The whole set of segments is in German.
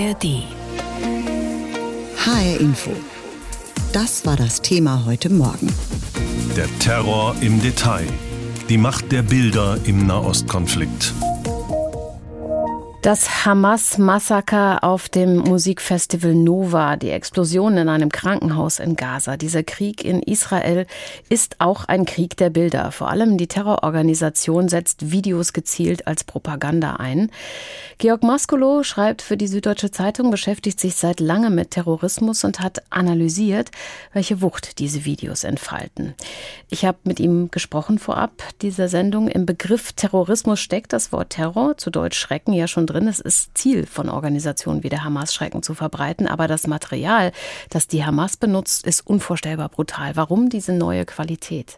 ARD. HR Info. Das war das Thema heute Morgen. Der Terror im Detail. Die Macht der Bilder im Nahostkonflikt. Das Hamas-Massaker auf dem Musikfestival Nova, die Explosion in einem Krankenhaus in Gaza, dieser Krieg in Israel ist auch ein Krieg der Bilder. Vor allem die Terrororganisation setzt Videos gezielt als Propaganda ein. Georg Maskolo schreibt für die Süddeutsche Zeitung, beschäftigt sich seit langem mit Terrorismus und hat analysiert, welche Wucht diese Videos entfalten. Ich habe mit ihm gesprochen vorab dieser Sendung. Im Begriff Terrorismus steckt das Wort Terror, zu Deutsch Schrecken, ja schon drin. Es ist Ziel von Organisationen wie der Hamas, Schrecken zu verbreiten. Aber das Material, das die Hamas benutzt, ist unvorstellbar brutal. Warum diese neue Qualität?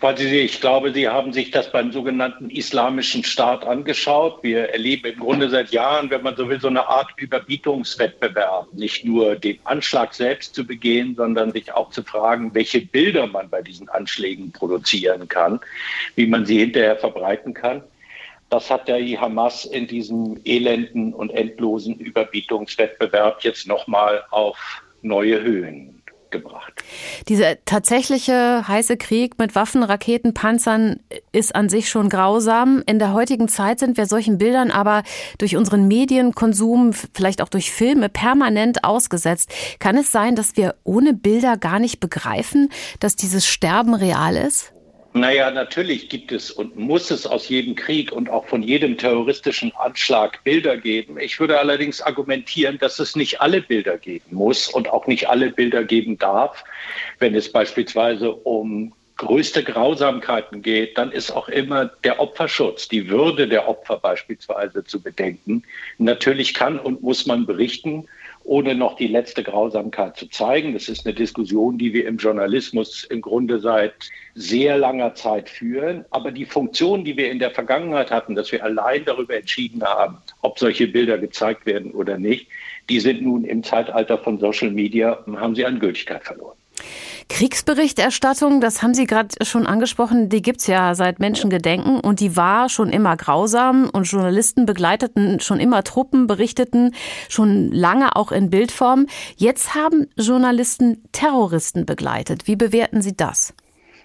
Ich glaube, Sie haben sich das beim sogenannten Islamischen Staat angeschaut. Wir erleben im Grunde seit Jahren, wenn man so will, so eine Art Überbietungswettbewerb. Nicht nur den Anschlag selbst zu begehen, sondern sich auch zu fragen, welche Bilder man bei diesen Anschlägen produzieren kann, wie man sie hinterher verbreiten kann. Das hat der Hamas in diesem elenden und endlosen Überbietungswettbewerb jetzt nochmal auf neue Höhen gebracht. Dieser tatsächliche heiße Krieg mit Waffen, Raketen, Panzern ist an sich schon grausam. In der heutigen Zeit sind wir solchen Bildern aber durch unseren Medienkonsum, vielleicht auch durch Filme, permanent ausgesetzt. Kann es sein, dass wir ohne Bilder gar nicht begreifen, dass dieses Sterben real ist? Naja, natürlich gibt es und muss es aus jedem Krieg und auch von jedem terroristischen Anschlag Bilder geben. Ich würde allerdings argumentieren, dass es nicht alle Bilder geben muss und auch nicht alle Bilder geben darf. Wenn es beispielsweise um größte Grausamkeiten geht, dann ist auch immer der Opferschutz, die Würde der Opfer beispielsweise zu bedenken. Natürlich kann und muss man berichten ohne noch die letzte Grausamkeit zu zeigen. Das ist eine Diskussion, die wir im Journalismus im Grunde seit sehr langer Zeit führen. Aber die Funktion, die wir in der Vergangenheit hatten, dass wir allein darüber entschieden haben, ob solche Bilder gezeigt werden oder nicht, die sind nun im Zeitalter von Social Media, haben sie an Gültigkeit verloren. Kriegsberichterstattung, das haben Sie gerade schon angesprochen, die gibt's ja seit Menschengedenken und die war schon immer grausam und Journalisten begleiteten schon immer Truppen, berichteten schon lange auch in Bildform. Jetzt haben Journalisten Terroristen begleitet. Wie bewerten Sie das?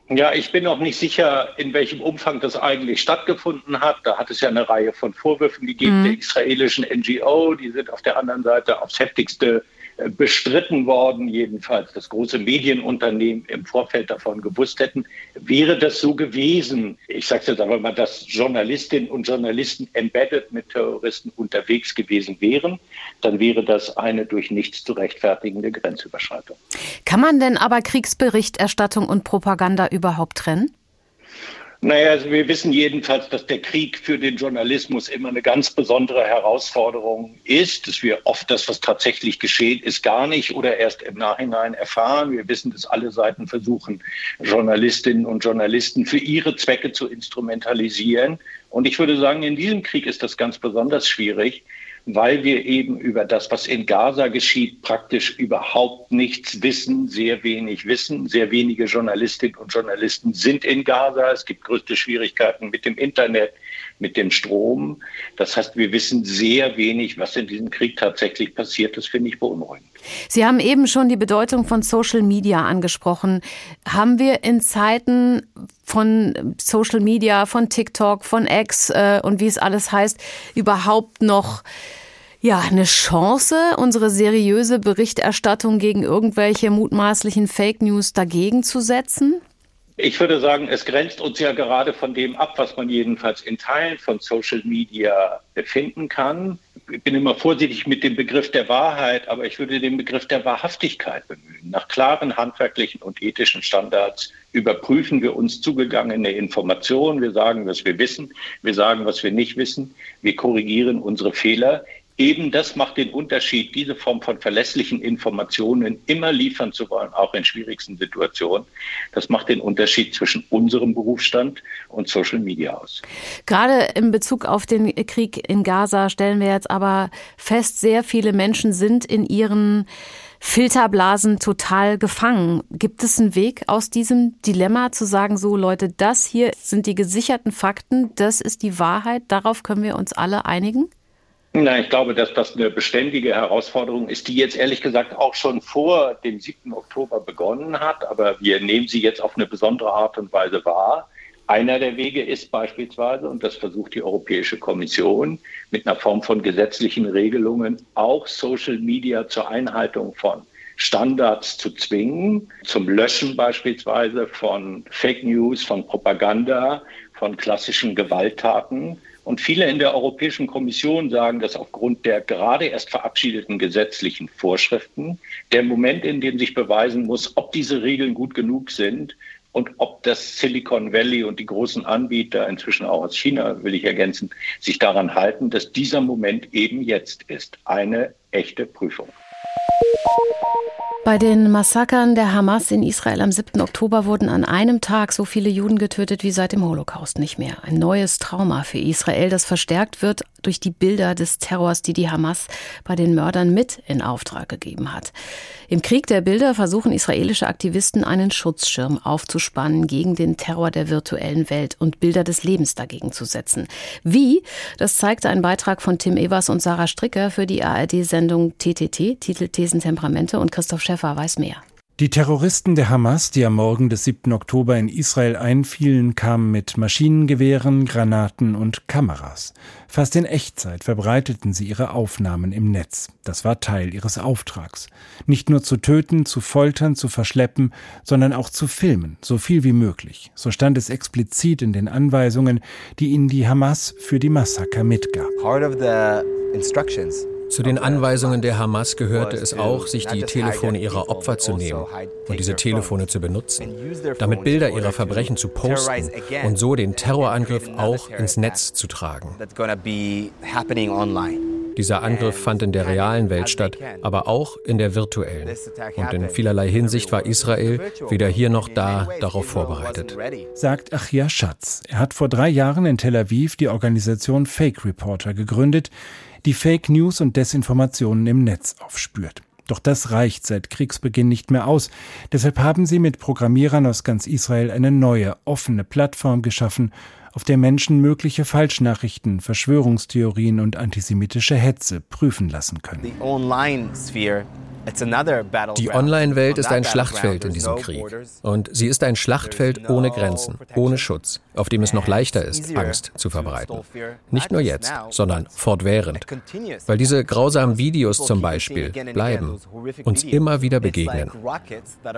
Ja, ich bin noch nicht sicher, in welchem Umfang das eigentlich stattgefunden hat. Da hat es ja eine Reihe von Vorwürfen gegeben mhm. der israelischen NGO. Die sind auf der anderen Seite aufs heftigste bestritten worden, jedenfalls das große Medienunternehmen im Vorfeld davon gewusst hätten. Wäre das so gewesen, ich sage jetzt aber mal, dass Journalistinnen und Journalisten embedded mit Terroristen unterwegs gewesen wären, dann wäre das eine durch nichts zu rechtfertigende Grenzüberschreitung. Kann man denn aber Kriegsberichterstattung und Propaganda überhaupt trennen? Naja, also wir wissen jedenfalls, dass der Krieg für den Journalismus immer eine ganz besondere Herausforderung ist, dass wir oft das, was tatsächlich geschehen ist, gar nicht oder erst im Nachhinein erfahren. Wir wissen, dass alle Seiten versuchen, Journalistinnen und Journalisten für ihre Zwecke zu instrumentalisieren. Und ich würde sagen, in diesem Krieg ist das ganz besonders schwierig, weil wir eben über das, was in Gaza geschieht, praktisch überhaupt nichts wissen, sehr wenig wissen. Sehr wenige Journalistinnen und Journalisten sind in Gaza. Es gibt größte Schwierigkeiten mit dem Internet, mit dem Strom. Das heißt, wir wissen sehr wenig, was in diesem Krieg tatsächlich passiert. Das finde ich beunruhigend. Sie haben eben schon die Bedeutung von Social Media angesprochen. Haben wir in Zeiten von Social Media, von TikTok, von X äh, und wie es alles heißt, überhaupt noch ja, eine Chance, unsere seriöse Berichterstattung gegen irgendwelche mutmaßlichen Fake News dagegen zu setzen? Ich würde sagen, es grenzt uns ja gerade von dem ab, was man jedenfalls in Teilen von Social Media finden kann. Ich bin immer vorsichtig mit dem Begriff der Wahrheit, aber ich würde den Begriff der Wahrhaftigkeit bemühen. Nach klaren handwerklichen und ethischen Standards überprüfen wir uns zugegangene Informationen. Wir sagen, was wir wissen. Wir sagen, was wir nicht wissen. Wir korrigieren unsere Fehler. Eben das macht den Unterschied, diese Form von verlässlichen Informationen immer liefern zu wollen, auch in schwierigsten Situationen. Das macht den Unterschied zwischen unserem Berufsstand und Social Media aus. Gerade in Bezug auf den Krieg in Gaza stellen wir jetzt aber fest, sehr viele Menschen sind in ihren Filterblasen total gefangen. Gibt es einen Weg aus diesem Dilemma zu sagen, so Leute, das hier sind die gesicherten Fakten, das ist die Wahrheit, darauf können wir uns alle einigen? Na, ich glaube, dass das eine beständige Herausforderung ist, die jetzt ehrlich gesagt auch schon vor dem 7. Oktober begonnen hat. Aber wir nehmen sie jetzt auf eine besondere Art und Weise wahr. Einer der Wege ist beispielsweise, und das versucht die Europäische Kommission, mit einer Form von gesetzlichen Regelungen auch Social Media zur Einhaltung von Standards zu zwingen, zum Löschen beispielsweise von Fake News, von Propaganda, von klassischen Gewalttaten und viele in der Europäischen Kommission sagen, dass aufgrund der gerade erst verabschiedeten gesetzlichen Vorschriften der Moment, in dem sich beweisen muss, ob diese Regeln gut genug sind und ob das Silicon Valley und die großen Anbieter, inzwischen auch aus China, will ich ergänzen, sich daran halten, dass dieser Moment eben jetzt ist. Eine echte Prüfung. Bei den Massakern der Hamas in Israel am 7. Oktober wurden an einem Tag so viele Juden getötet wie seit dem Holocaust nicht mehr. Ein neues Trauma für Israel, das verstärkt wird durch die Bilder des Terrors, die die Hamas bei den Mördern mit in Auftrag gegeben hat. Im Krieg der Bilder versuchen israelische Aktivisten einen Schutzschirm aufzuspannen gegen den Terror der virtuellen Welt und Bilder des Lebens dagegen zu setzen. Wie? Das zeigte ein Beitrag von Tim Evers und Sarah Stricker für die ARD-Sendung TTT, Titel Thesen Temperamente und Christoph Schäffer weiß mehr. Die Terroristen der Hamas, die am Morgen des 7. Oktober in Israel einfielen, kamen mit Maschinengewehren, Granaten und Kameras. Fast in Echtzeit verbreiteten sie ihre Aufnahmen im Netz. Das war Teil ihres Auftrags. Nicht nur zu töten, zu foltern, zu verschleppen, sondern auch zu filmen, so viel wie möglich. So stand es explizit in den Anweisungen, die ihnen die Hamas für die Massaker mitgab. Part of the instructions zu den Anweisungen der Hamas gehörte es auch, sich die Telefone ihrer Opfer zu nehmen und diese Telefone zu benutzen, damit Bilder ihrer Verbrechen zu posten und so den Terrorangriff auch ins Netz zu tragen. Dieser Angriff fand in der realen Welt statt, aber auch in der virtuellen. Und in vielerlei Hinsicht war Israel weder hier noch da darauf vorbereitet. Sagt Achia Schatz. Er hat vor drei Jahren in Tel Aviv die Organisation Fake Reporter gegründet, die Fake News und Desinformationen im Netz aufspürt. Doch das reicht seit Kriegsbeginn nicht mehr aus. Deshalb haben sie mit Programmierern aus ganz Israel eine neue, offene Plattform geschaffen, auf der Menschen mögliche Falschnachrichten, Verschwörungstheorien und antisemitische Hetze prüfen lassen können. Die Online-Welt ist ein Schlachtfeld in diesem Krieg. Und sie ist ein Schlachtfeld ohne Grenzen, ohne Schutz, auf dem es noch leichter ist, Angst zu verbreiten. Nicht nur jetzt, sondern fortwährend. Weil diese grausamen Videos zum Beispiel bleiben, uns immer wieder begegnen.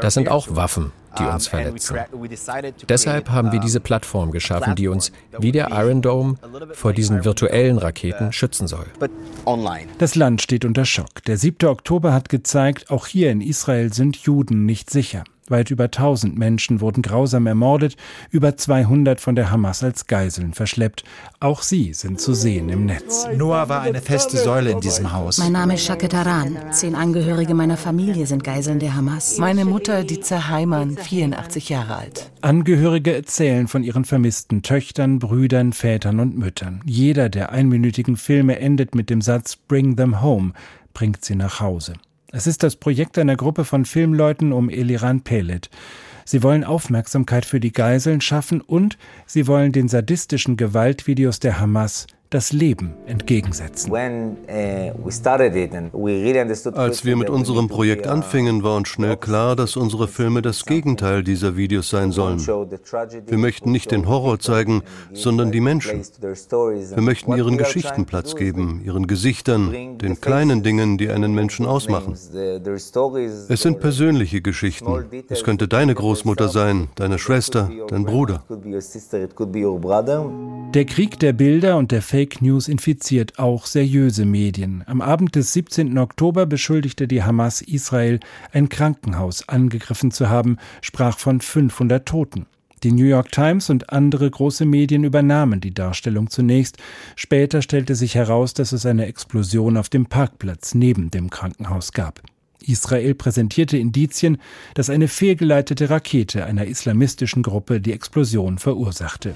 Das sind auch Waffen, die uns verletzen. Deshalb haben wir diese Plattform geschaffen, die uns, wie der Iron Dome, vor diesen virtuellen Raketen schützen soll. Das Land steht unter Schock. Der 7. Oktober hat gezeigt, auch hier in Israel sind Juden nicht sicher. Weit über 1000 Menschen wurden grausam ermordet, über 200 von der Hamas als Geiseln verschleppt. Auch sie sind zu sehen im Netz. Noah war eine feste Säule in diesem Haus. Mein Name ist Shaket Aran. Zehn Angehörige meiner Familie sind Geiseln der Hamas. Meine Mutter, die Heimann, 84 Jahre alt. Angehörige erzählen von ihren vermissten Töchtern, Brüdern, Vätern und Müttern. Jeder der einminütigen Filme endet mit dem Satz Bring them home, bringt sie nach Hause. Es ist das Projekt einer Gruppe von Filmleuten um Eliran Pelet. Sie wollen Aufmerksamkeit für die Geiseln schaffen und sie wollen den sadistischen Gewaltvideos der Hamas das Leben entgegensetzen. Uh, Als wir mit unserem Projekt anfingen, war uns schnell klar, dass unsere Filme das Gegenteil dieser Videos sein sollen. Wir möchten nicht den Horror zeigen, sondern die Menschen. Wir möchten ihren Geschichten Platz geben, ihren Gesichtern, den kleinen Dingen, die einen Menschen ausmachen. Es sind persönliche Geschichten. Es könnte deine Großmutter sein, deine Schwester, dein Bruder. Der Krieg der Bilder und der Fake News infiziert auch seriöse Medien. Am Abend des 17. Oktober beschuldigte die Hamas Israel, ein Krankenhaus angegriffen zu haben, sprach von 500 Toten. Die New York Times und andere große Medien übernahmen die Darstellung zunächst. Später stellte sich heraus, dass es eine Explosion auf dem Parkplatz neben dem Krankenhaus gab. Israel präsentierte Indizien, dass eine fehlgeleitete Rakete einer islamistischen Gruppe die Explosion verursachte.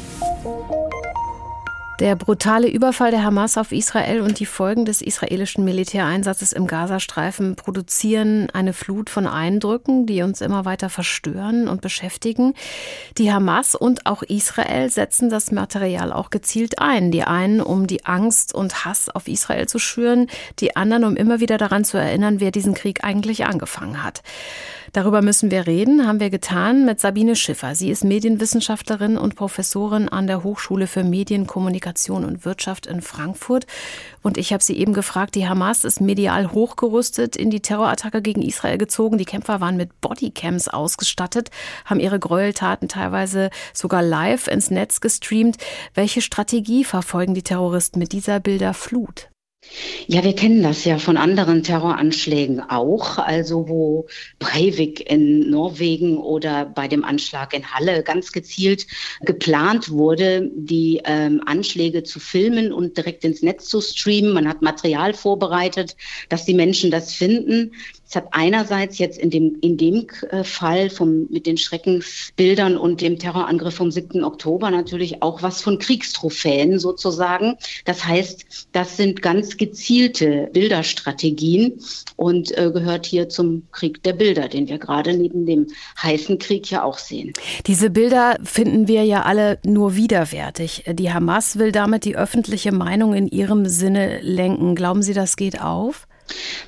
Der brutale Überfall der Hamas auf Israel und die Folgen des israelischen Militäreinsatzes im Gazastreifen produzieren eine Flut von Eindrücken, die uns immer weiter verstören und beschäftigen. Die Hamas und auch Israel setzen das Material auch gezielt ein. Die einen, um die Angst und Hass auf Israel zu schüren, die anderen, um immer wieder daran zu erinnern, wer diesen Krieg eigentlich angefangen hat. Darüber müssen wir reden, haben wir getan mit Sabine Schiffer. Sie ist Medienwissenschaftlerin und Professorin an der Hochschule für Medien, Kommunikation und Wirtschaft in Frankfurt. Und ich habe sie eben gefragt, die Hamas ist medial hochgerüstet in die Terrorattacke gegen Israel gezogen. Die Kämpfer waren mit Bodycams ausgestattet, haben ihre Gräueltaten teilweise sogar live ins Netz gestreamt. Welche Strategie verfolgen die Terroristen mit dieser Bilderflut? Ja, wir kennen das ja von anderen Terroranschlägen auch, also wo Breivik in Norwegen oder bei dem Anschlag in Halle ganz gezielt geplant wurde, die ähm, Anschläge zu filmen und direkt ins Netz zu streamen. Man hat Material vorbereitet, dass die Menschen das finden. Es hat einerseits jetzt in dem, in dem äh, Fall vom, mit den Schreckensbildern und dem Terrorangriff vom 7. Oktober natürlich auch was von Kriegstrophäen sozusagen. Das heißt, das sind ganz gezielte Bilderstrategien und äh, gehört hier zum Krieg der Bilder, den wir gerade neben dem heißen Krieg ja auch sehen. Diese Bilder finden wir ja alle nur widerwärtig. Die Hamas will damit die öffentliche Meinung in ihrem Sinne lenken. Glauben Sie, das geht auf?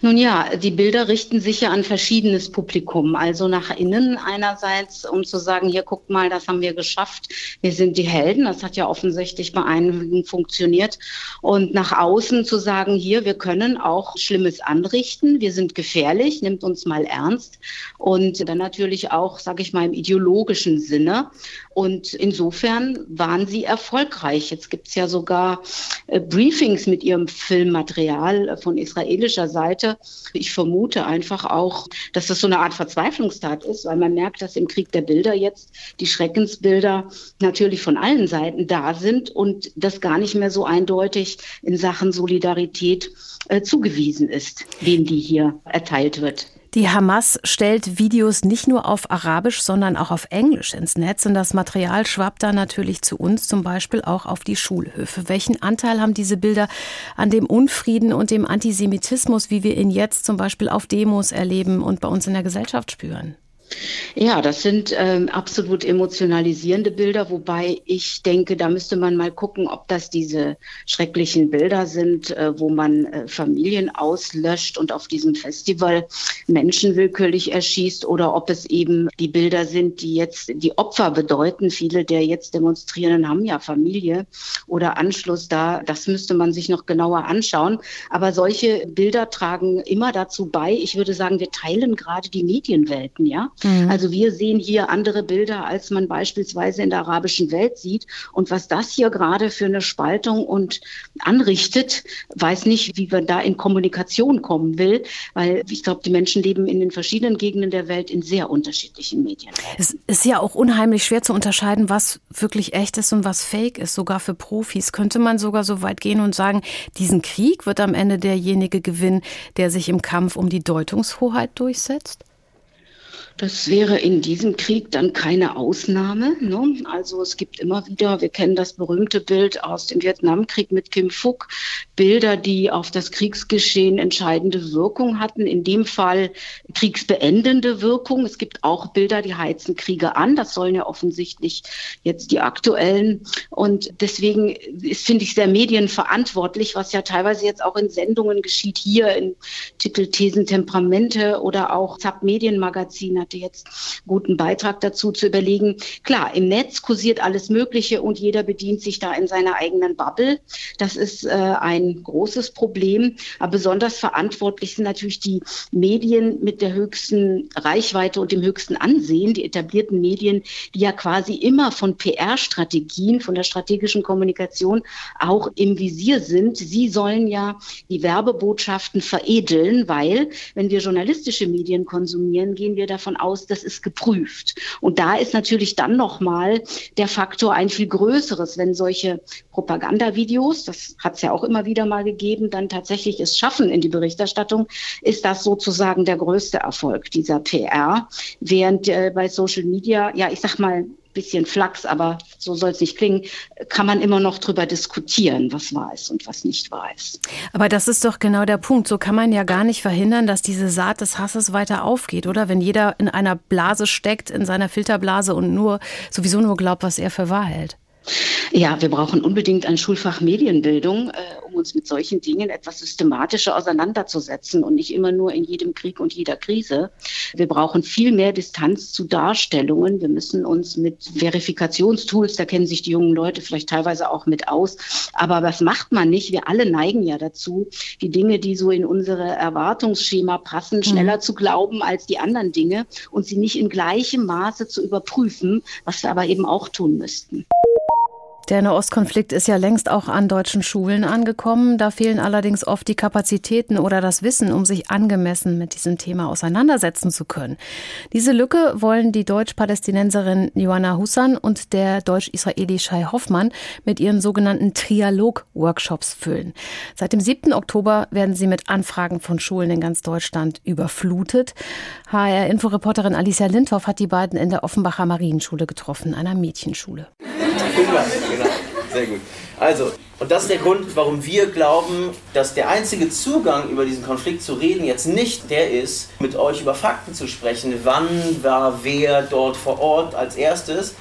Nun ja, die Bilder richten sich ja an verschiedenes Publikum. Also nach innen einerseits, um zu sagen, hier guckt mal, das haben wir geschafft, wir sind die Helden. Das hat ja offensichtlich bei einigen funktioniert. Und nach außen zu sagen, hier, wir können auch Schlimmes anrichten, wir sind gefährlich, nimmt uns mal ernst. Und dann natürlich auch, sage ich mal, im ideologischen Sinne. Und insofern waren sie erfolgreich. Jetzt gibt es ja sogar äh, Briefings mit ihrem Filmmaterial äh, von israelischer Seite. Ich vermute einfach auch, dass das so eine Art Verzweiflungstat ist, weil man merkt, dass im Krieg der Bilder jetzt die Schreckensbilder natürlich von allen Seiten da sind und das gar nicht mehr so eindeutig in Sachen Solidarität äh, zugewiesen ist, wem die hier erteilt wird. Die Hamas stellt Videos nicht nur auf Arabisch, sondern auch auf Englisch ins Netz. Und das Material schwappt dann natürlich zu uns, zum Beispiel auch auf die Schulhöfe. Welchen Anteil haben diese Bilder an dem Unfrieden und dem Antisemitismus, wie wir ihn jetzt zum Beispiel auf Demos erleben und bei uns in der Gesellschaft spüren? Ja, das sind ähm, absolut emotionalisierende Bilder, wobei ich denke, da müsste man mal gucken, ob das diese schrecklichen Bilder sind, äh, wo man äh, Familien auslöscht und auf diesem Festival Menschen willkürlich erschießt oder ob es eben die Bilder sind, die jetzt die Opfer bedeuten. Viele der jetzt Demonstrierenden haben ja Familie oder Anschluss da. Das müsste man sich noch genauer anschauen. Aber solche Bilder tragen immer dazu bei. Ich würde sagen, wir teilen gerade die Medienwelten, ja. Mhm. Also wir sehen hier andere Bilder, als man beispielsweise in der arabischen Welt sieht. Und was das hier gerade für eine Spaltung und anrichtet, weiß nicht, wie man da in Kommunikation kommen will, weil ich glaube, die Menschen leben in den verschiedenen Gegenden der Welt in sehr unterschiedlichen Medien. Es ist ja auch unheimlich schwer zu unterscheiden, was wirklich echt ist und was fake ist, sogar für Profis. Könnte man sogar so weit gehen und sagen, diesen Krieg wird am Ende derjenige gewinnen, der sich im Kampf um die Deutungshoheit durchsetzt? Das wäre in diesem Krieg dann keine Ausnahme. Ne? Also es gibt immer wieder, wir kennen das berühmte Bild aus dem Vietnamkrieg mit Kim Phuc, Bilder, die auf das Kriegsgeschehen entscheidende Wirkung hatten. In dem Fall kriegsbeendende Wirkung. Es gibt auch Bilder, die heizen Kriege an. Das sollen ja offensichtlich jetzt die aktuellen. Und deswegen ist, finde ich, sehr medienverantwortlich, was ja teilweise jetzt auch in Sendungen geschieht, hier in Titel Thesen Temperamente oder auch ZAP Medienmagazin hatte jetzt guten Beitrag dazu zu überlegen. Klar, im Netz kursiert alles Mögliche und jeder bedient sich da in seiner eigenen Bubble. Das ist äh, ein großes Problem. Aber besonders verantwortlich sind natürlich die Medien mit der höchsten Reichweite und dem höchsten Ansehen, die etablierten Medien, die ja quasi immer von PR-Strategien, von der strategischen Kommunikation auch im Visier sind. Sie sollen ja die Werbebotschaften veredeln, weil wenn wir journalistische Medien konsumieren, gehen wir davon davon aus, das ist geprüft. Und da ist natürlich dann nochmal der Faktor ein viel größeres, wenn solche Propagandavideos, das hat es ja auch immer wieder mal gegeben, dann tatsächlich es schaffen in die Berichterstattung, ist das sozusagen der größte Erfolg dieser PR. Während äh, bei Social Media, ja, ich sag mal, bisschen Flachs, aber so soll es nicht klingen, kann man immer noch drüber diskutieren, was wahr ist und was nicht wahr ist. Aber das ist doch genau der Punkt. So kann man ja gar nicht verhindern, dass diese Saat des Hasses weiter aufgeht, oder? Wenn jeder in einer Blase steckt, in seiner Filterblase und nur sowieso nur glaubt, was er für wahr hält. Ja, wir brauchen unbedingt ein Schulfach Medienbildung, äh, um uns mit solchen Dingen etwas systematischer auseinanderzusetzen und nicht immer nur in jedem Krieg und jeder Krise. Wir brauchen viel mehr Distanz zu Darstellungen. Wir müssen uns mit Verifikationstools, da kennen sich die jungen Leute vielleicht teilweise auch mit aus. Aber was macht man nicht? Wir alle neigen ja dazu, die Dinge, die so in unsere Erwartungsschema passen, mhm. schneller mhm. zu glauben als die anderen Dinge und sie nicht in gleichem Maße zu überprüfen, was wir aber eben auch tun müssten. Der Nahostkonflikt ist ja längst auch an deutschen Schulen angekommen. Da fehlen allerdings oft die Kapazitäten oder das Wissen, um sich angemessen mit diesem Thema auseinandersetzen zu können. Diese Lücke wollen die Deutsch-Palästinenserin Joanna Hussan und der Deutsch-Israeli Shai Hoffmann mit ihren sogenannten Trialog-Workshops füllen. Seit dem 7. Oktober werden sie mit Anfragen von Schulen in ganz Deutschland überflutet. HR-Inforeporterin Alicia Lindhoff hat die beiden in der Offenbacher Marienschule getroffen, einer Mädchenschule. Genau, sehr gut. Also, und das ist der Grund, warum wir glauben, dass der einzige Zugang über diesen Konflikt zu reden jetzt nicht der ist, mit euch über Fakten zu sprechen, wann war wer dort vor Ort als erstes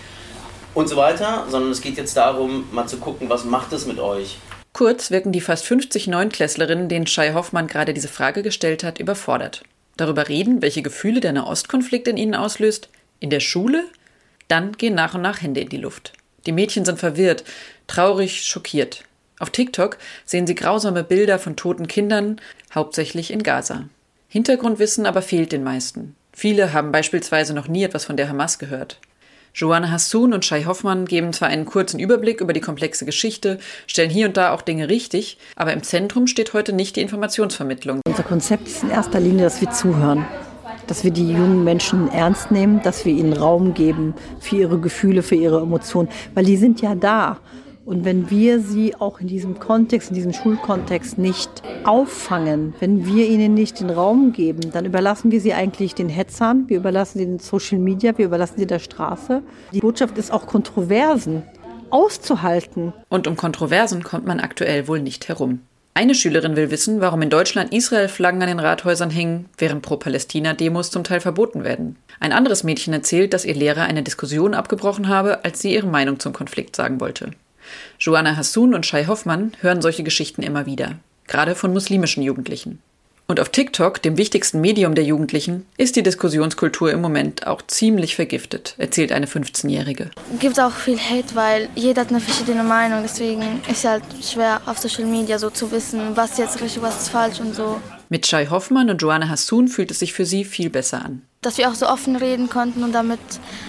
und so weiter, sondern es geht jetzt darum, mal zu gucken, was macht es mit euch. Kurz wirken die fast 50 Neunklässlerinnen, denen Shai Hoffmann gerade diese Frage gestellt hat, überfordert. Darüber reden, welche Gefühle der Nahostkonflikt in ihnen auslöst, in der Schule, dann gehen nach und nach Hände in die Luft. Die Mädchen sind verwirrt, traurig, schockiert. Auf TikTok sehen sie grausame Bilder von toten Kindern, hauptsächlich in Gaza. Hintergrundwissen aber fehlt den meisten. Viele haben beispielsweise noch nie etwas von der Hamas gehört. Joanna Hassoun und Shai Hoffmann geben zwar einen kurzen Überblick über die komplexe Geschichte, stellen hier und da auch Dinge richtig, aber im Zentrum steht heute nicht die Informationsvermittlung. Unser Konzept ist in erster Linie, dass wir zuhören dass wir die jungen Menschen ernst nehmen, dass wir ihnen Raum geben für ihre Gefühle, für ihre Emotionen, weil die sind ja da. Und wenn wir sie auch in diesem Kontext, in diesem Schulkontext nicht auffangen, wenn wir ihnen nicht den Raum geben, dann überlassen wir sie eigentlich den Hetzern, wir überlassen sie den Social Media, wir überlassen sie der Straße. Die Botschaft ist auch Kontroversen auszuhalten. Und um Kontroversen kommt man aktuell wohl nicht herum. Eine Schülerin will wissen, warum in Deutschland Israel-Flaggen an den Rathäusern hängen, während Pro-Palästina-Demos zum Teil verboten werden. Ein anderes Mädchen erzählt, dass ihr Lehrer eine Diskussion abgebrochen habe, als sie ihre Meinung zum Konflikt sagen wollte. Joanna Hassoun und Shai Hoffmann hören solche Geschichten immer wieder, gerade von muslimischen Jugendlichen. Und auf TikTok, dem wichtigsten Medium der Jugendlichen, ist die Diskussionskultur im Moment auch ziemlich vergiftet, erzählt eine 15-Jährige. Es gibt auch viel Hate, weil jeder hat eine verschiedene Meinung. Deswegen ist es halt schwer auf Social Media so zu wissen, was jetzt richtig, was ist falsch und so. Mit Shai Hoffmann und Joanna Hassoun fühlt es sich für sie viel besser an. Dass wir auch so offen reden konnten und damit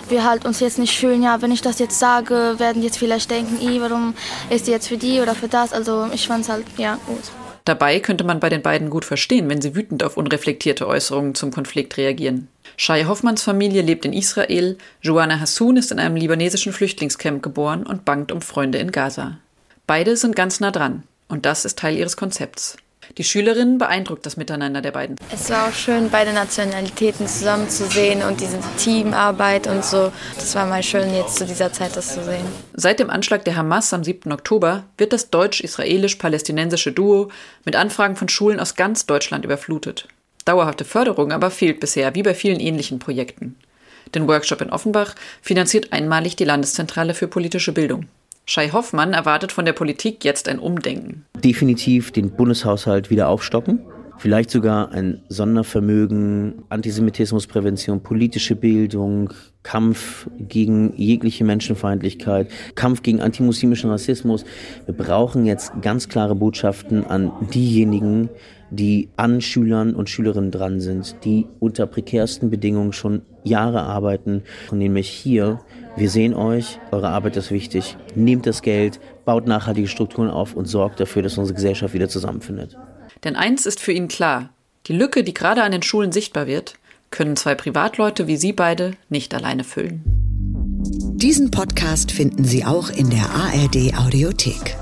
wir halt uns jetzt nicht fühlen, ja, wenn ich das jetzt sage, werden jetzt vielleicht denken, warum ist die jetzt für die oder für das. Also ich fand es halt, ja, gut. Dabei könnte man bei den beiden gut verstehen, wenn sie wütend auf unreflektierte Äußerungen zum Konflikt reagieren. Shai Hoffmanns Familie lebt in Israel, Joanna Hassoun ist in einem libanesischen Flüchtlingscamp geboren und bangt um Freunde in Gaza. Beide sind ganz nah dran, und das ist Teil ihres Konzepts. Die Schülerinnen beeindruckt das Miteinander der beiden. Es war auch schön, beide Nationalitäten zusammenzusehen und diese Teamarbeit und so. Das war mal schön, jetzt zu dieser Zeit das zu sehen. Seit dem Anschlag der Hamas am 7. Oktober wird das deutsch-israelisch-palästinensische Duo mit Anfragen von Schulen aus ganz Deutschland überflutet. Dauerhafte Förderung aber fehlt bisher, wie bei vielen ähnlichen Projekten. Den Workshop in Offenbach finanziert einmalig die Landeszentrale für politische Bildung. Schei Hoffmann erwartet von der Politik jetzt ein Umdenken. Definitiv den Bundeshaushalt wieder aufstocken. Vielleicht sogar ein Sondervermögen, Antisemitismusprävention, politische Bildung, Kampf gegen jegliche Menschenfeindlichkeit, Kampf gegen antimuslimischen Rassismus. Wir brauchen jetzt ganz klare Botschaften an diejenigen, die an Schülern und Schülerinnen dran sind, die unter prekärsten Bedingungen schon Jahre arbeiten, nämlich hier wir sehen euch, eure Arbeit ist wichtig. Nehmt das Geld, baut nachhaltige Strukturen auf und sorgt dafür, dass unsere Gesellschaft wieder zusammenfindet. Denn eins ist für ihn klar, die Lücke, die gerade an den Schulen sichtbar wird, können zwei Privatleute wie Sie beide nicht alleine füllen. Diesen Podcast finden Sie auch in der ARD Audiothek.